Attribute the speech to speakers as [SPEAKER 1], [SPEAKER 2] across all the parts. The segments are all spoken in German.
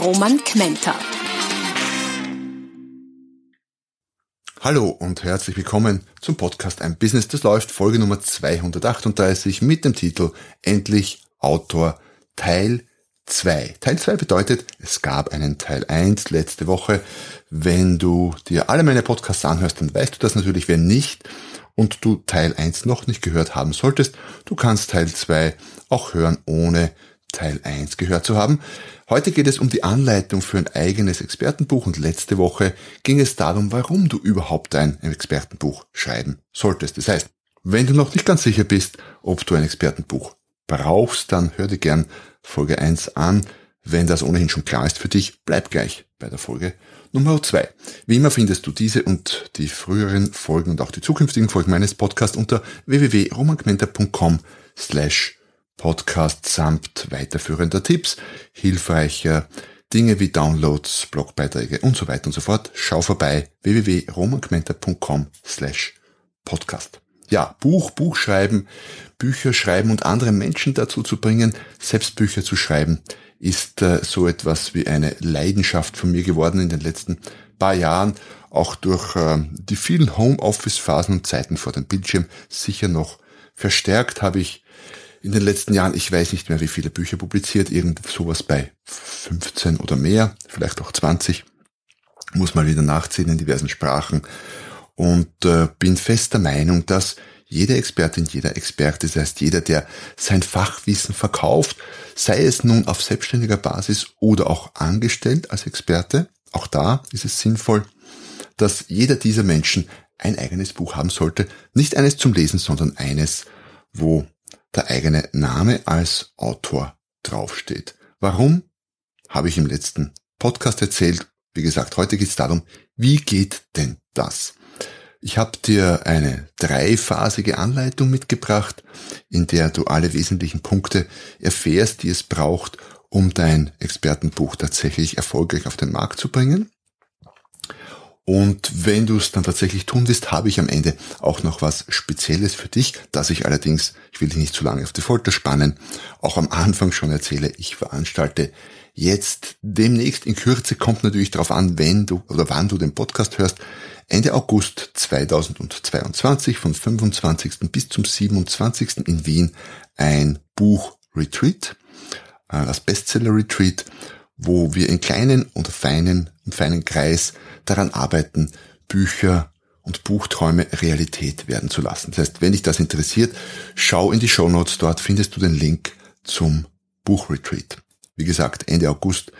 [SPEAKER 1] Roman Kmenter.
[SPEAKER 2] Hallo und herzlich willkommen zum Podcast Ein Business, das läuft, Folge Nummer 238 mit dem Titel Endlich Autor Teil 2. Teil 2 bedeutet, es gab einen Teil 1 letzte Woche. Wenn du dir alle meine Podcasts anhörst, dann weißt du das natürlich. Wenn nicht und du Teil 1 noch nicht gehört haben solltest, du kannst Teil 2 auch hören, ohne Teil 1 gehört zu haben. Heute geht es um die Anleitung für ein eigenes Expertenbuch und letzte Woche ging es darum, warum du überhaupt ein Expertenbuch schreiben solltest. Das heißt, wenn du noch nicht ganz sicher bist, ob du ein Expertenbuch brauchst, dann hör dir gern Folge 1 an. Wenn das ohnehin schon klar ist für dich, bleib gleich bei der Folge Nummer 2. Wie immer findest du diese und die früheren Folgen und auch die zukünftigen Folgen meines Podcasts unter www.romangmenta.com slash Podcast samt weiterführender Tipps, hilfreicher Dinge wie Downloads, Blogbeiträge und so weiter und so fort. Schau vorbei www.romangmenta.com slash podcast. Ja, Buch, Buch schreiben, Bücher schreiben und andere Menschen dazu zu bringen, selbst Bücher zu schreiben, ist äh, so etwas wie eine Leidenschaft von mir geworden in den letzten paar Jahren, auch durch äh, die vielen Homeoffice-Phasen und Zeiten vor dem Bildschirm sicher noch verstärkt habe ich in den letzten Jahren, ich weiß nicht mehr, wie viele Bücher publiziert, irgend sowas bei 15 oder mehr, vielleicht auch 20. Muss mal wieder nachziehen in diversen Sprachen. Und äh, bin fester Meinung, dass jede Expertin, jeder Experte, das heißt jeder, der sein Fachwissen verkauft, sei es nun auf selbstständiger Basis oder auch angestellt als Experte, auch da ist es sinnvoll, dass jeder dieser Menschen ein eigenes Buch haben sollte. Nicht eines zum Lesen, sondern eines, wo der eigene Name als Autor draufsteht. Warum? Habe ich im letzten Podcast erzählt. Wie gesagt, heute geht es darum, wie geht denn das? Ich habe dir eine dreiphasige Anleitung mitgebracht, in der du alle wesentlichen Punkte erfährst, die es braucht, um dein Expertenbuch tatsächlich erfolgreich auf den Markt zu bringen. Und wenn du es dann tatsächlich tun willst, habe ich am Ende auch noch was Spezielles für dich, das ich allerdings, ich will dich nicht zu lange auf die Folter spannen, auch am Anfang schon erzähle, ich veranstalte jetzt demnächst in Kürze, kommt natürlich darauf an, wenn du oder wann du den Podcast hörst, Ende August 2022 von 25. bis zum 27. in Wien ein Buch-Retreat, äh, das Bestseller-Retreat, wo wir in kleinen und feinen und feinen Kreis daran arbeiten, Bücher und Buchträume Realität werden zu lassen. Das heißt, wenn dich das interessiert, schau in die Show Notes, dort findest du den Link zum Buchretreat. Wie gesagt, Ende August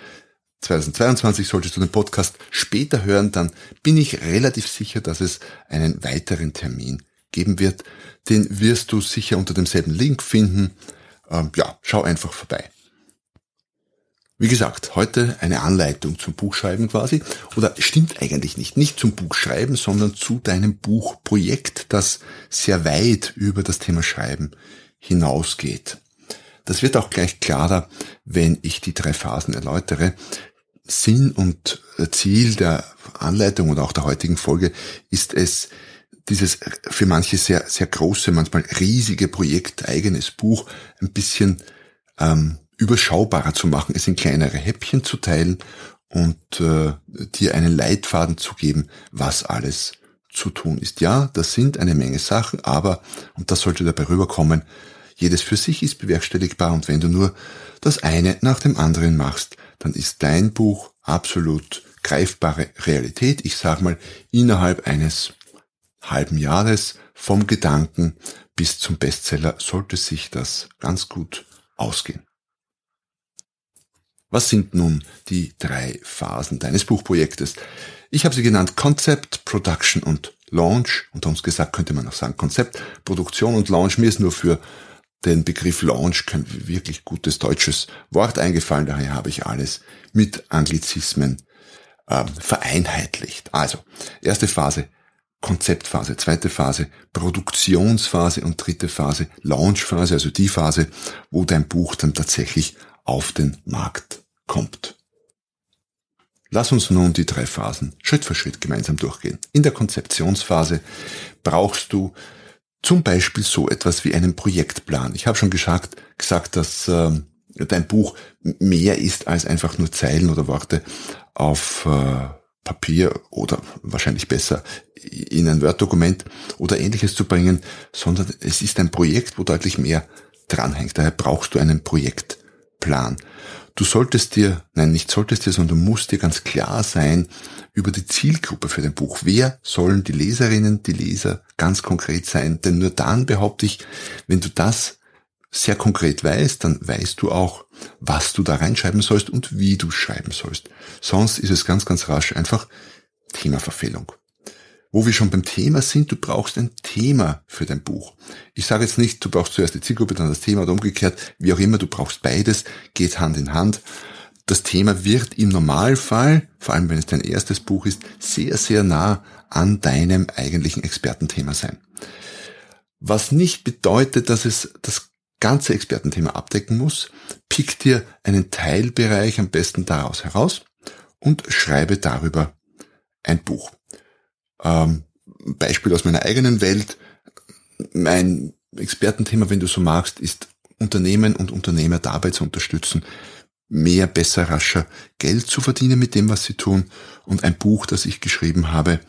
[SPEAKER 2] 2022 solltest du den Podcast später hören, dann bin ich relativ sicher, dass es einen weiteren Termin geben wird. Den wirst du sicher unter demselben Link finden. Ähm, ja, schau einfach vorbei. Wie gesagt, heute eine Anleitung zum Buchschreiben quasi. Oder stimmt eigentlich nicht. Nicht zum Buchschreiben, sondern zu deinem Buchprojekt, das sehr weit über das Thema Schreiben hinausgeht. Das wird auch gleich klarer, wenn ich die drei Phasen erläutere. Sinn und Ziel der Anleitung und auch der heutigen Folge ist es, dieses für manche sehr, sehr große, manchmal riesige Projekt, eigenes Buch, ein bisschen ähm, überschaubarer zu machen, es in kleinere Häppchen zu teilen und äh, dir einen Leitfaden zu geben, was alles zu tun ist. Ja, das sind eine Menge Sachen, aber, und das sollte dabei rüberkommen, jedes für sich ist bewerkstelligbar und wenn du nur das eine nach dem anderen machst, dann ist dein Buch absolut greifbare Realität. Ich sag mal, innerhalb eines halben Jahres vom Gedanken bis zum Bestseller sollte sich das ganz gut ausgehen. Was sind nun die drei Phasen deines Buchprojektes? Ich habe sie genannt Concept, Production und Launch. Unter uns gesagt könnte man auch sagen Konzept, Produktion und Launch. Mir ist nur für den Begriff Launch kein wirklich gutes deutsches Wort eingefallen, daher habe ich alles mit Anglizismen äh, vereinheitlicht. Also, erste Phase, Konzeptphase, zweite Phase, Produktionsphase und dritte Phase, Launchphase, also die Phase, wo dein Buch dann tatsächlich auf den Markt kommt. Lass uns nun die drei Phasen Schritt für Schritt gemeinsam durchgehen. In der Konzeptionsphase brauchst du zum Beispiel so etwas wie einen Projektplan. Ich habe schon gesagt, gesagt dass äh, dein Buch mehr ist als einfach nur Zeilen oder Worte auf äh, Papier oder wahrscheinlich besser in ein Word-Dokument oder ähnliches zu bringen, sondern es ist ein Projekt, wo deutlich mehr dranhängt. Daher brauchst du einen Projektplan. Du solltest dir, nein, nicht solltest dir, sondern du musst dir ganz klar sein über die Zielgruppe für dein Buch. Wer sollen die Leserinnen, die Leser ganz konkret sein? Denn nur dann behaupte ich, wenn du das sehr konkret weißt, dann weißt du auch, was du da reinschreiben sollst und wie du schreiben sollst. Sonst ist es ganz, ganz rasch einfach Themaverfehlung. Wo wir schon beim Thema sind, du brauchst ein Thema für dein Buch. Ich sage jetzt nicht, du brauchst zuerst die Zielgruppe, dann das Thema oder umgekehrt, wie auch immer, du brauchst beides, geht Hand in Hand. Das Thema wird im Normalfall, vor allem wenn es dein erstes Buch ist, sehr, sehr nah an deinem eigentlichen Expertenthema sein. Was nicht bedeutet, dass es das ganze Expertenthema abdecken muss, pick dir einen Teilbereich am besten daraus heraus und schreibe darüber ein Buch. Ähm, Beispiel aus meiner eigenen Welt. Mein Expertenthema, wenn du so magst, ist Unternehmen und Unternehmer dabei zu unterstützen, mehr, besser, rascher Geld zu verdienen mit dem, was sie tun. Und ein Buch, das ich geschrieben habe,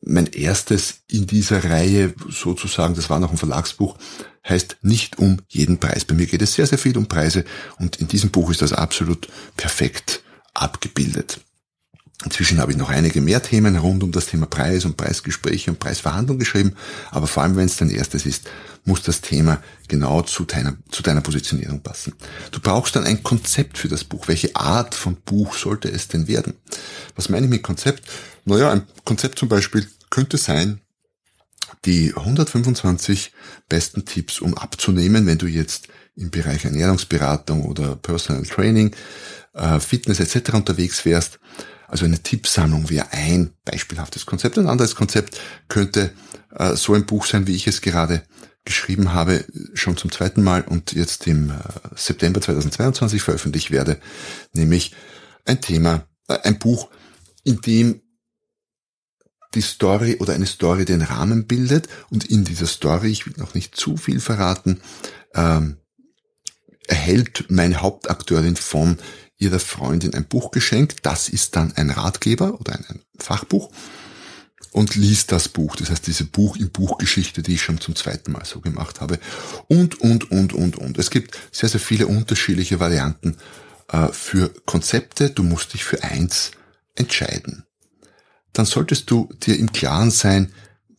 [SPEAKER 2] mein erstes in dieser Reihe sozusagen, das war noch ein Verlagsbuch, heißt nicht um jeden Preis. Bei mir geht es sehr, sehr viel um Preise und in diesem Buch ist das absolut perfekt abgebildet. Inzwischen habe ich noch einige mehr Themen rund um das Thema Preis und Preisgespräche und Preisverhandlung geschrieben, aber vor allem, wenn es dein erstes ist, muss das Thema genau zu deiner, zu deiner Positionierung passen. Du brauchst dann ein Konzept für das Buch. Welche Art von Buch sollte es denn werden? Was meine ich mit Konzept? Naja, ein Konzept zum Beispiel könnte sein, die 125 besten Tipps, um abzunehmen, wenn du jetzt im Bereich Ernährungsberatung oder Personal Training, äh, Fitness etc. unterwegs wärst also eine Tippsammlung wäre ein beispielhaftes Konzept. Ein anderes Konzept könnte äh, so ein Buch sein, wie ich es gerade geschrieben habe, schon zum zweiten Mal und jetzt im äh, September 2022 veröffentlicht werde, nämlich ein Thema, äh, ein Buch, in dem die Story oder eine Story den Rahmen bildet und in dieser Story, ich will noch nicht zu viel verraten, ähm, erhält meine Hauptakteurin von ihrer Freundin ein Buch geschenkt. Das ist dann ein Ratgeber oder ein, Fachbuch und liest das Buch. Das heißt, diese Buch in Buchgeschichte, die ich schon zum zweiten Mal so gemacht habe. Und, und, und, und, und. Es gibt sehr, sehr viele unterschiedliche Varianten äh, für Konzepte. Du musst dich für eins entscheiden. Dann solltest du dir im Klaren sein,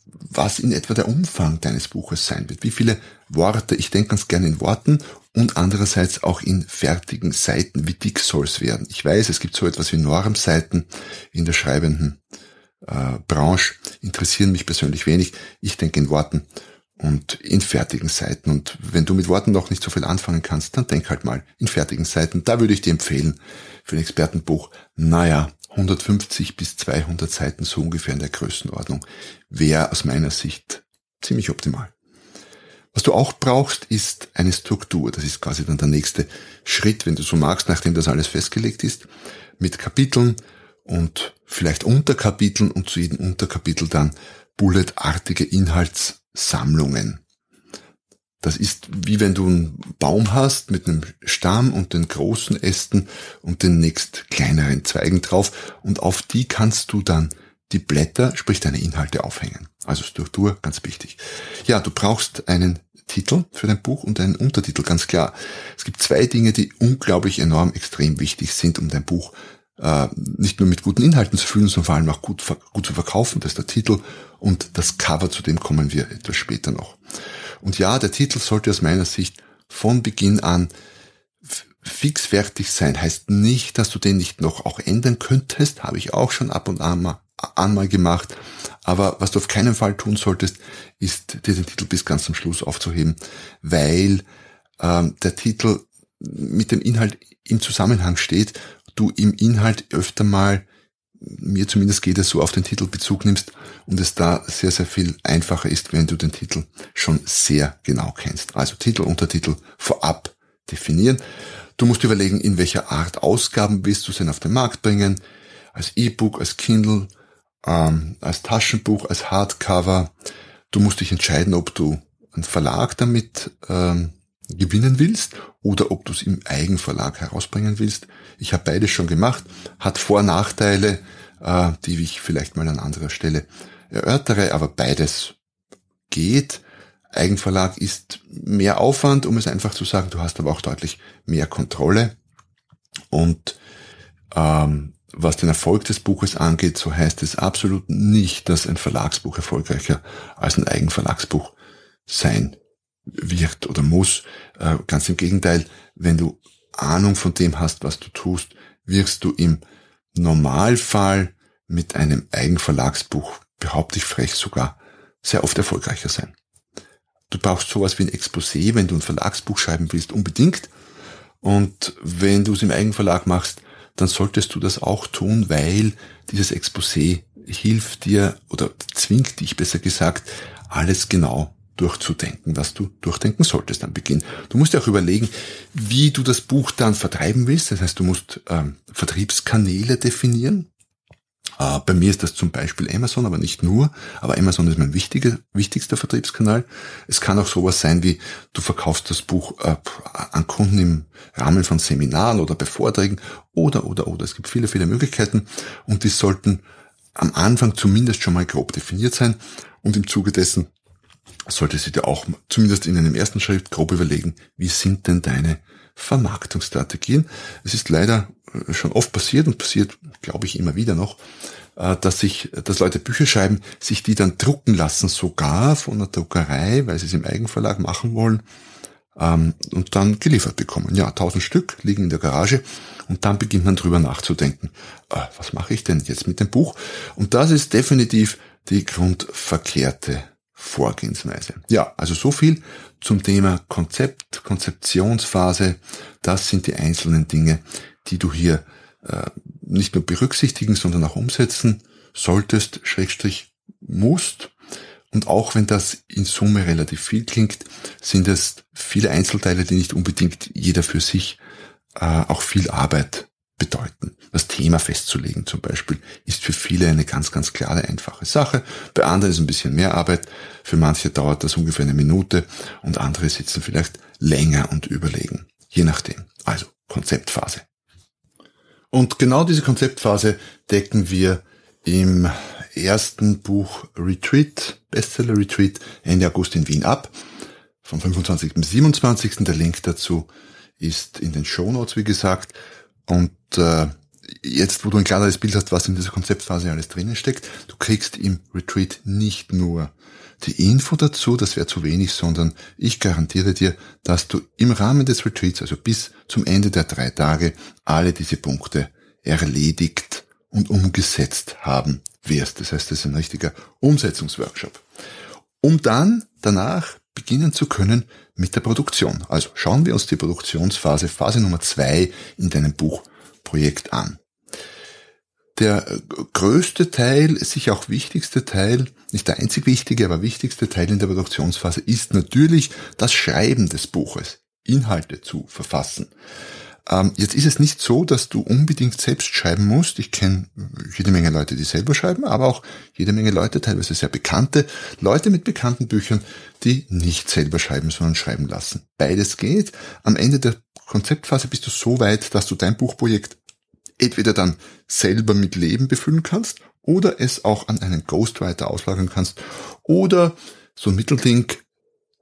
[SPEAKER 2] was in etwa der Umfang deines Buches sein wird. Wie viele Worte, ich denke ganz gerne in Worten und andererseits auch in fertigen Seiten. Wie dick soll es werden? Ich weiß, es gibt so etwas wie Normseiten in der schreibenden äh, Branche, interessieren mich persönlich wenig. Ich denke in Worten und in fertigen Seiten. Und wenn du mit Worten noch nicht so viel anfangen kannst, dann denk halt mal in fertigen Seiten. Da würde ich dir empfehlen, für ein Expertenbuch, naja, 150 bis 200 Seiten so ungefähr in der Größenordnung, wäre aus meiner Sicht ziemlich optimal. Was du auch brauchst, ist eine Struktur. Das ist quasi dann der nächste Schritt, wenn du so magst, nachdem das alles festgelegt ist, mit Kapiteln und vielleicht Unterkapiteln und zu jedem Unterkapitel dann bulletartige Inhaltssammlungen. Das ist wie wenn du einen Baum hast mit einem Stamm und den großen Ästen und den nächst kleineren Zweigen drauf und auf die kannst du dann die Blätter, sprich deine Inhalte aufhängen. Also Struktur, ganz wichtig. Ja, du brauchst einen Titel für dein Buch und einen Untertitel, ganz klar. Es gibt zwei Dinge, die unglaublich enorm extrem wichtig sind, um dein Buch äh, nicht nur mit guten Inhalten zu füllen, sondern vor allem auch gut, gut zu verkaufen. Das ist der Titel und das Cover, zu dem kommen wir etwas später noch. Und ja, der Titel sollte aus meiner Sicht von Beginn an fix fertig sein. Heißt nicht, dass du den nicht noch auch ändern könntest. Habe ich auch schon ab und an mal, an mal gemacht. Aber was du auf keinen Fall tun solltest, ist dir den Titel bis ganz zum Schluss aufzuheben, weil ähm, der Titel mit dem Inhalt im Zusammenhang steht, du im Inhalt öfter mal, mir zumindest geht es so, auf den Titel Bezug nimmst und es da sehr, sehr viel einfacher ist, wenn du den Titel schon sehr genau kennst. Also Titel, Untertitel vorab definieren. Du musst überlegen, in welcher Art Ausgaben willst du denn auf den Markt bringen. Als E-Book, als Kindle, ähm, als Taschenbuch, als Hardcover. Du musst dich entscheiden, ob du einen Verlag damit ähm, gewinnen willst oder ob du es im Eigenverlag herausbringen willst. Ich habe beides schon gemacht, hat Vor- und Nachteile, äh, die ich vielleicht mal an anderer Stelle erörtere, aber beides geht. Eigenverlag ist mehr Aufwand, um es einfach zu sagen, du hast aber auch deutlich mehr Kontrolle. Und ähm, was den Erfolg des Buches angeht, so heißt es absolut nicht, dass ein Verlagsbuch erfolgreicher als ein Eigenverlagsbuch sein wird oder muss. Äh, ganz im Gegenteil, wenn du Ahnung von dem hast, was du tust, wirst du im Normalfall mit einem Eigenverlagsbuch, behaupte ich frech sogar, sehr oft erfolgreicher sein. Du brauchst sowas wie ein Exposé, wenn du ein Verlagsbuch schreiben willst, unbedingt. Und wenn du es im Eigenverlag machst, dann solltest du das auch tun, weil dieses Exposé hilft dir oder zwingt dich besser gesagt, alles genau durchzudenken, was du durchdenken solltest am Beginn. Du musst dir auch überlegen, wie du das Buch dann vertreiben willst. Das heißt, du musst ähm, Vertriebskanäle definieren. Äh, bei mir ist das zum Beispiel Amazon, aber nicht nur. Aber Amazon ist mein wichtiger, wichtigster Vertriebskanal. Es kann auch sowas sein wie, du verkaufst das Buch äh, an Kunden im Rahmen von Seminaren oder bei Vorträgen oder, oder, oder. Es gibt viele, viele Möglichkeiten und die sollten am Anfang zumindest schon mal grob definiert sein und im Zuge dessen solltest du dir auch zumindest in einem ersten Schritt grob überlegen, wie sind denn deine Vermarktungsstrategien. Es ist leider schon oft passiert und passiert, glaube ich, immer wieder noch, äh, dass sich, dass Leute Bücher schreiben, sich die dann drucken lassen, sogar von einer Druckerei, weil sie es im Eigenverlag machen wollen, ähm, und dann geliefert bekommen. Ja, tausend Stück liegen in der Garage und dann beginnt man drüber nachzudenken, äh, was mache ich denn jetzt mit dem Buch? Und das ist definitiv die grundverkehrte Vorgehensweise. Ja, also so viel zum Thema Konzept, Konzeptionsphase. Das sind die einzelnen Dinge, die du hier äh, nicht nur berücksichtigen, sondern auch umsetzen solltest, Schrägstrich musst. Und auch wenn das in Summe relativ viel klingt, sind es viele Einzelteile, die nicht unbedingt jeder für sich äh, auch viel Arbeit bedeuten. Das Thema festzulegen zum Beispiel ist für viele eine ganz, ganz klare, einfache Sache. Bei anderen ist ein bisschen mehr Arbeit. Für manche dauert das ungefähr eine Minute und andere sitzen vielleicht länger und überlegen. Je nachdem. Also Konzeptphase. Und genau diese Konzeptphase decken wir im ersten Buch Retreat, Bestseller Retreat, Ende August in Wien ab. Vom 25. bis 27. Der Link dazu ist in den Show Notes, wie gesagt. Und äh, jetzt, wo du ein klares Bild hast, was in dieser Konzeptphase alles drinnen steckt, du kriegst im Retreat nicht nur die Info dazu, das wäre zu wenig, sondern ich garantiere dir, dass du im Rahmen des Retreats, also bis zum Ende der drei Tage, alle diese Punkte erledigt und umgesetzt haben wirst. Das heißt, das ist ein richtiger Umsetzungsworkshop. Um dann danach beginnen zu können mit der Produktion. Also schauen wir uns die Produktionsphase, Phase Nummer zwei in deinem Buchprojekt an. Der größte Teil, sicher auch wichtigste Teil, nicht der einzig wichtige, aber wichtigste Teil in der Produktionsphase ist natürlich das Schreiben des Buches, Inhalte zu verfassen. Ähm, jetzt ist es nicht so, dass du unbedingt selbst schreiben musst. Ich kenne jede Menge Leute, die selber schreiben, aber auch jede Menge Leute, teilweise sehr bekannte, Leute mit bekannten Büchern, die nicht selber schreiben, sondern schreiben lassen. Beides geht. Am Ende der Konzeptphase bist du so weit, dass du dein Buchprojekt entweder dann selber mit Leben befüllen kannst oder es auch an einen Ghostwriter auslagern kannst oder so ein Mittelding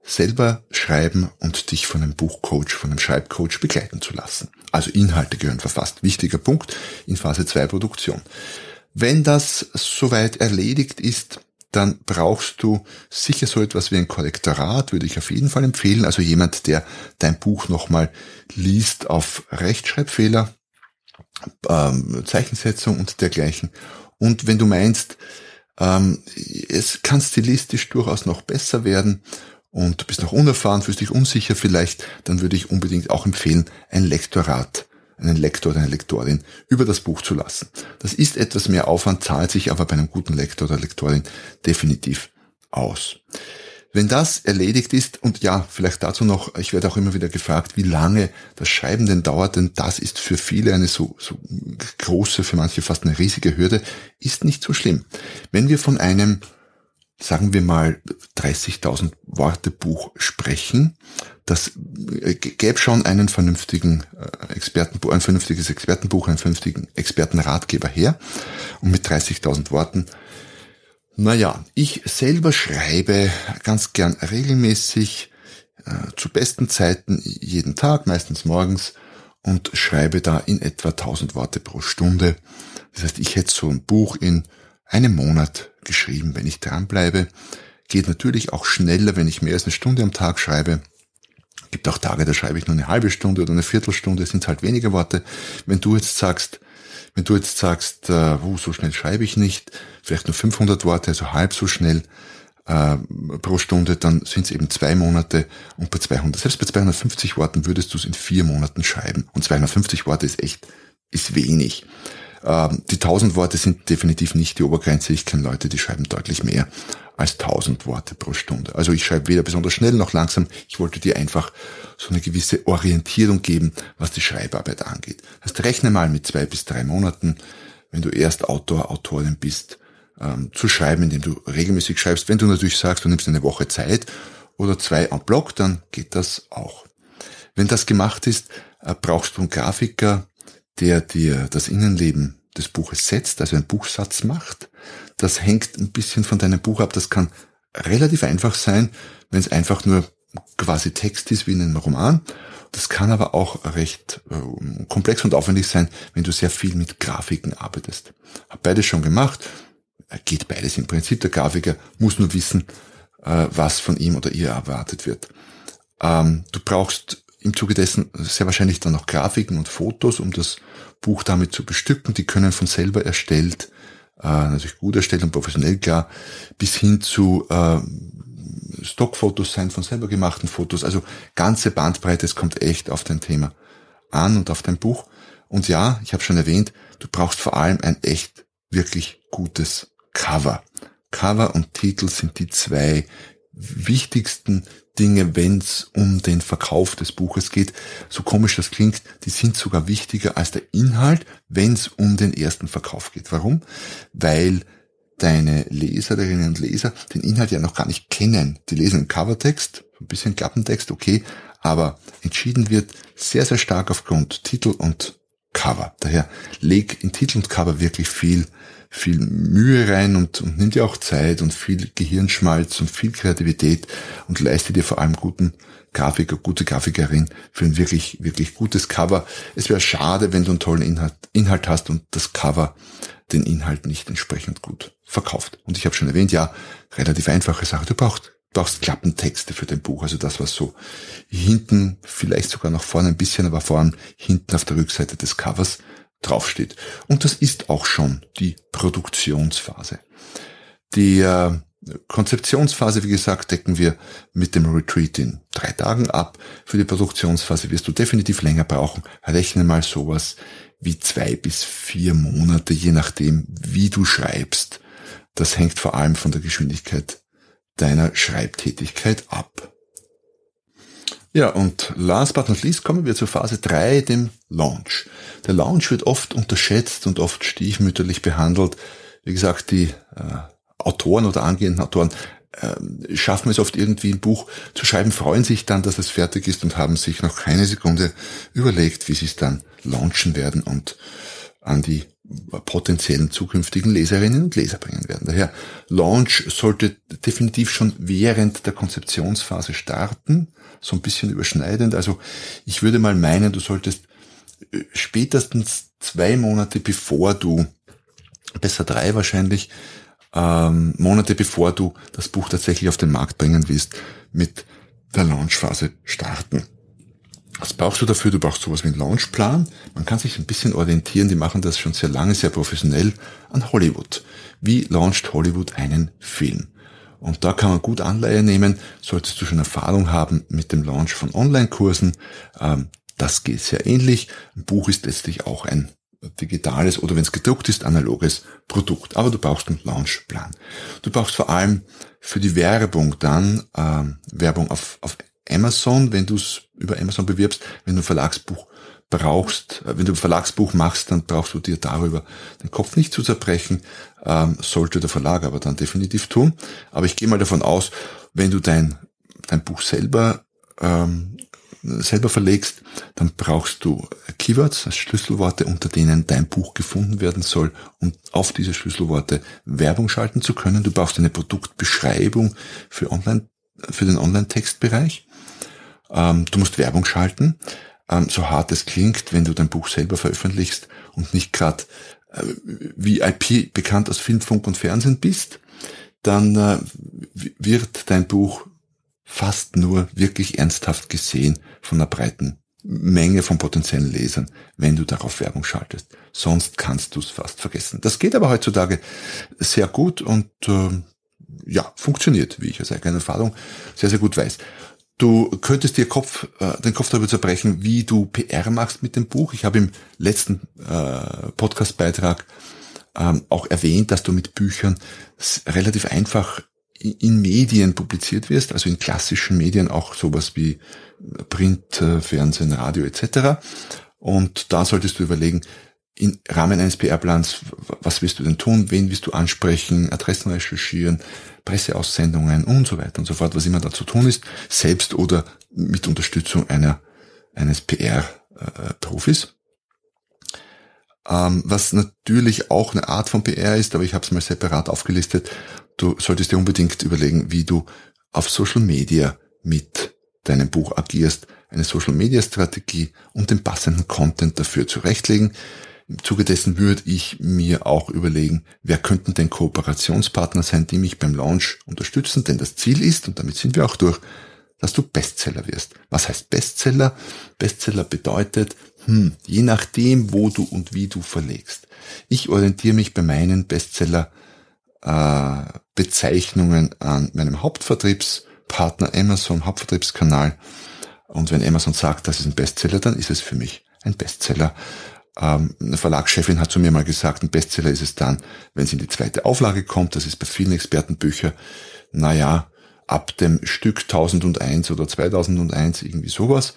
[SPEAKER 2] selber schreiben und dich von einem Buchcoach, von einem Schreibcoach begleiten zu lassen. Also Inhalte gehören verfasst. Wichtiger Punkt in Phase 2 Produktion. Wenn das soweit erledigt ist, dann brauchst du sicher so etwas wie ein Korrektorat, würde ich auf jeden Fall empfehlen. Also jemand, der dein Buch nochmal liest auf Rechtschreibfehler, ähm, Zeichensetzung und dergleichen. Und wenn du meinst, Ähm, es kann stilistisch durchaus noch besser werden und du bist noch unerfahren, fühlst dich unsicher vielleicht, dann würde ich unbedingt auch empfehlen, ein Lektorat, einen Lektor oder eine Lektorin über das Buch zu lassen. Das ist etwas mehr Aufwand, zahlt sich aber bei einem guten Lektor oder Lektorin definitiv aus. Wenn das erledigt ist, und ja, vielleicht dazu noch, ich werde auch immer wieder gefragt, wie lange das Schreiben denn dauert, denn das ist für viele eine so, so große, für manche fast eine riesige Hürde, ist nicht so schlimm. Wenn wir von einem, sagen wir mal, 30.000 Worte Buch sprechen, das äh, gäbe schon einen vernünftigen äh, Expertenbuch, ein vernünftiges Expertenbuch, einen vernünftigen Expertenratgeber her. Und mit 30.000 Worten naja, ich selber schreibe ganz gern regelmäßig, äh, zu besten Zeiten jeden Tag, meistens morgens, und schreibe da in etwa 1000 Worte pro Stunde. Das heißt, ich hätte so ein Buch in einem Monat geschrieben, wenn ich dranbleibe. Geht natürlich auch schneller, wenn ich mehr als eine Stunde am Tag schreibe. Gibt auch Tage, da schreibe ich nur eine halbe Stunde oder eine Viertelstunde, sind halt weniger Worte. Wenn du jetzt sagst, wenn du jetzt sagst, äh, uh, so schnell schreibe ich nicht, vielleicht nur 500 Worte, also halb so schnell äh, pro Stunde, dann sind es eben zwei Monate und bei 200, selbst bei 250 Worten würdest du es in vier Monaten schreiben. Und 250 Worte ist echt, ist wenig. Ähm, die 1000 Worte sind definitiv nicht die Obergrenze. Ich kenne Leute, die schreiben deutlich mehr als 1000 Worte pro Stunde. Also ich schreibe weder besonders schnell noch langsam. Ich wollte dir einfach so eine gewisse Orientierung geben, was die Schreibarbeit angeht. Das rechne mal mit zwei bis drei Monaten, wenn du erst Autor, Autorin bist, ähm, zu schreiben, indem du regelmäßig schreibst. Wenn du natürlich sagst, du nimmst eine Woche Zeit oder zwei am Blog, dann geht das auch. Wenn das gemacht ist, äh, brauchst du einen Grafiker, der dir das Innenleben des Buches setzt, also einen Buchsatz macht. Das hängt ein bisschen von deinem Buch ab. Das kann relativ einfach sein, wenn es einfach nur quasi Text ist wie in einem Roman. Das kann aber auch recht äh, komplex und aufwendig sein, wenn du sehr viel mit Grafiken arbeitest. Hab beides schon gemacht. Geht beides im Prinzip. Der Grafiker muss nur wissen, äh, was von ihm oder ihr erwartet wird. Ähm, du brauchst im Zuge dessen sehr wahrscheinlich dann noch Grafiken und Fotos, um das Buch damit zu bestücken. Die können von selber erstellt, äh, natürlich gut erstellt und professionell klar, bis hin zu äh, Stockfotos sein, von selber gemachten Fotos. Also ganze Bandbreite, es kommt echt auf dein Thema an und auf dein Buch. Und ja, ich habe schon erwähnt, du brauchst vor allem ein echt wirklich gutes Cover. Cover und Titel sind die zwei wichtigsten Dinge, wenn es um den Verkauf des Buches geht. So komisch das klingt, die sind sogar wichtiger als der Inhalt, wenn es um den ersten Verkauf geht. Warum? Weil deine Leserinnen und Leser den Inhalt ja noch gar nicht kennen. Die lesen einen Covertext, ein bisschen Klappentext, okay, aber entschieden wird sehr, sehr stark aufgrund Titel und Cover. Daher leg in Titel und Cover wirklich viel viel Mühe rein und, und nimm dir auch Zeit und viel Gehirnschmalz und viel Kreativität und leiste dir vor allem guten Grafiker, gute Grafikerin für ein wirklich, wirklich gutes Cover. Es wäre schade, wenn du einen tollen Inhalt, Inhalt hast und das Cover den Inhalt nicht entsprechend gut verkauft. Und ich habe schon erwähnt, ja, relativ einfache Sache. Du brauchst, brauchst Klappentexte für dein Buch. Also das, was so hinten, vielleicht sogar noch vorne ein bisschen, aber vor allem hinten auf der Rückseite des Covers draufsteht. Und das ist auch schon die Produktionsphase. Die äh, Konzeptionsphase, wie gesagt, decken wir mit dem Retreat in drei Tagen ab. Für die Produktionsphase wirst du definitiv länger brauchen. Rechne mal sowas wie zwei bis vier Monate, je nachdem, wie du schreibst. Das hängt vor allem von der Geschwindigkeit deiner Schreibtätigkeit ab. Ja, und last but not least kommen wir zur Phase 3, dem Launch. Der Launch wird oft unterschätzt und oft stiefmütterlich behandelt. Wie gesagt, die äh, Autoren oder angehenden Autoren äh, schaffen es oft irgendwie ein Buch zu schreiben, freuen sich dann, dass es fertig ist und haben sich noch keine Sekunde überlegt, wie sie es dann launchen werden und an die potenziellen zukünftigen Leserinnen und Leser bringen werden. Daher Launch sollte definitiv schon während der Konzeptionsphase starten, so ein bisschen überschneidend. Also ich würde mal meinen, du solltest äh, spätestens zwei Monate bevor du, besser drei wahrscheinlich, ähm, Monate bevor du das Buch tatsächlich auf den Markt bringen willst, mit der Launchphase starten. Was brauchst du dafür? Du brauchst sowas wie einen Launchplan. Man kann sich ein bisschen orientieren, die machen das schon sehr lange, sehr professionell an Hollywood. Wie launcht Hollywood einen Film? Und da kann man gut Anleihe nehmen. Solltest du schon Erfahrung haben mit dem Launch von Online-Kursen, ähm, das geht sehr ähnlich. Ein Buch ist letztlich auch ein digitales oder wenn es gedruckt ist, analoges Produkt. Aber du brauchst einen Launchplan. Du brauchst vor allem für die Werbung dann ähm, Werbung auf, auf Amazon, wenn du es über Amazon bewirbst, wenn du ein Verlagsbuch brauchst, äh, wenn du ein Verlagsbuch machst, dann brauchst du dir darüber den Kopf nicht zu zerbrechen, ähm, sollte der Verlag aber dann definitiv tun. Aber ich gehe mal davon aus, wenn du dein, dein Buch selber ähm, selber verlegst, dann brauchst du Keywords als Schlüsselworte, unter denen dein Buch gefunden werden soll um auf diese Schlüsselworte Werbung schalten zu können. Du brauchst eine Produktbeschreibung für Online, für den Online-Textbereich. Ähm, du musst Werbung schalten. Ähm, so hart es klingt, wenn du dein Buch selber veröffentlichst und nicht gerade äh, wie IP bekannt aus Film, Funk und Fernsehen bist, dann äh, wird dein Buch fast nur wirklich ernsthaft gesehen von einer breiten Menge von potenziellen Lesern, wenn du darauf Werbung schaltest. Sonst kannst du es fast vergessen. Das geht aber heutzutage sehr gut und äh, ja, funktioniert, wie ich aus eigener Erfahrung sehr, sehr gut weiß. Du könntest dir Kopf, äh, den Kopf darüber zerbrechen, wie du PR machst mit dem Buch. Ich habe im letzten äh, Podcastbeitrag ähm, auch erwähnt, dass du mit Büchern relativ einfach in Medien publiziert wirst, also in klassischen Medien auch sowas wie Print, äh, Fernsehen, Radio etc. Und da solltest du überlegen, im Rahmen eines PR-Plans, was willst du denn tun, wen willst du ansprechen, Adressen recherchieren, Presseaussendungen und so weiter und so fort, was immer da zu tun ist, selbst oder mit Unterstützung einer, eines PR-Profis. Ähm, was natürlich auch eine Art von PR ist, aber ich habe es mal separat aufgelistet, du solltest dir unbedingt überlegen, wie du auf Social Media mit deinem Buch agierst, eine Social Media Strategie und den passenden Content dafür zurechtlegen. Im Zuge dessen würde ich mir auch überlegen, wer könnten denn Kooperationspartner sein, die mich beim Launch unterstützen, denn das Ziel ist, und damit sind wir auch durch, dass du Bestseller wirst. Was heißt Bestseller? Bestseller bedeutet, hm, je nachdem, wo du und wie du verlegst. Ich orientiere mich bei meinen Bestseller äh, Bezeichnungen an meinem Hauptvertriebspartner Amazon, Hauptvertriebskanal. Und wenn Amazon sagt, das ist ein Bestseller, dann ist es für mich ein Bestseller. Ähm, eine Verlagschefin hat zu mir mal gesagt, ein Bestseller ist es dann, wenn es in die zweite Auflage kommt. Das ist bei vielen Expertenbüchern, naja, ab dem Stück 1001 oder 2001, irgendwie sowas.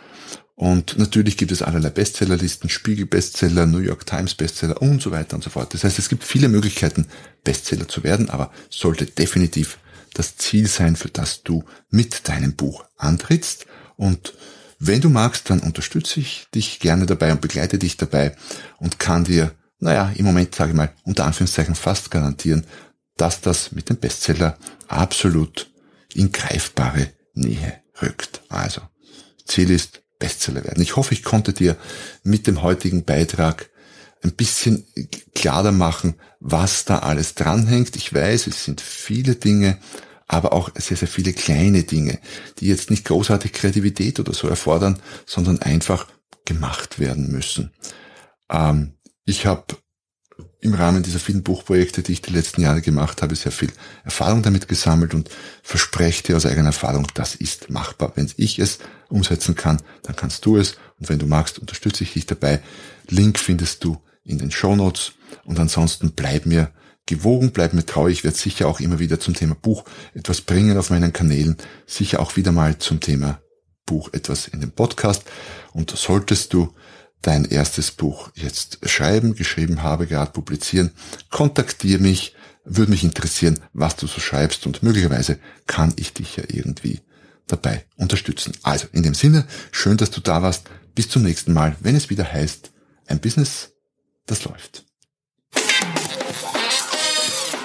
[SPEAKER 2] Und natürlich gibt es allerlei Bestsellerlisten, Spiegel-Bestseller, New York Times Bestseller und so weiter und so fort. Das heißt, es gibt viele Möglichkeiten, Bestseller zu werden, aber sollte definitiv das Ziel sein, für das du mit deinem Buch antrittst. Und wenn du magst, dann unterstütze ich dich gerne dabei und begleite dich dabei und kann dir, naja, im Moment sage ich mal, unter Anführungszeichen fast garantieren, dass das mit dem Bestseller absolut in greifbare Nähe rückt. Also, Ziel ist, Bestseller werden. Ich hoffe, ich konnte dir mit dem heutigen Beitrag ein bisschen klarer machen, was da alles dranhängt. Ich weiß, es sind viele Dinge, aber auch sehr, sehr viele kleine Dinge, die jetzt nicht großartig Kreativität oder so erfordern, sondern einfach gemacht werden müssen. Ähm, ich habe im Rahmen dieser vielen Buchprojekte, die ich die letzten Jahre gemacht habe, sehr viel Erfahrung damit gesammelt und verspreche dir aus eigener Erfahrung, das ist machbar. Wenn ich es umsetzen kann, dann kannst du es. Und wenn du magst, unterstütze ich dich dabei. Link findest du in den Show Notes. Und ansonsten bleib mir gewogen, bleib mir treu. Ich werde sicher auch immer wieder zum Thema Buch etwas bringen auf meinen Kanälen. Sicher auch wieder mal zum Thema Buch etwas in dem Podcast. Und solltest du dein erstes Buch jetzt schreiben, geschrieben habe, gerade publizieren, kontaktiere mich, würde mich interessieren, was du so schreibst und möglicherweise kann ich dich ja irgendwie dabei unterstützen. Also in dem Sinne, schön, dass du da warst. Bis zum nächsten Mal, wenn es wieder heißt, ein Business, das läuft.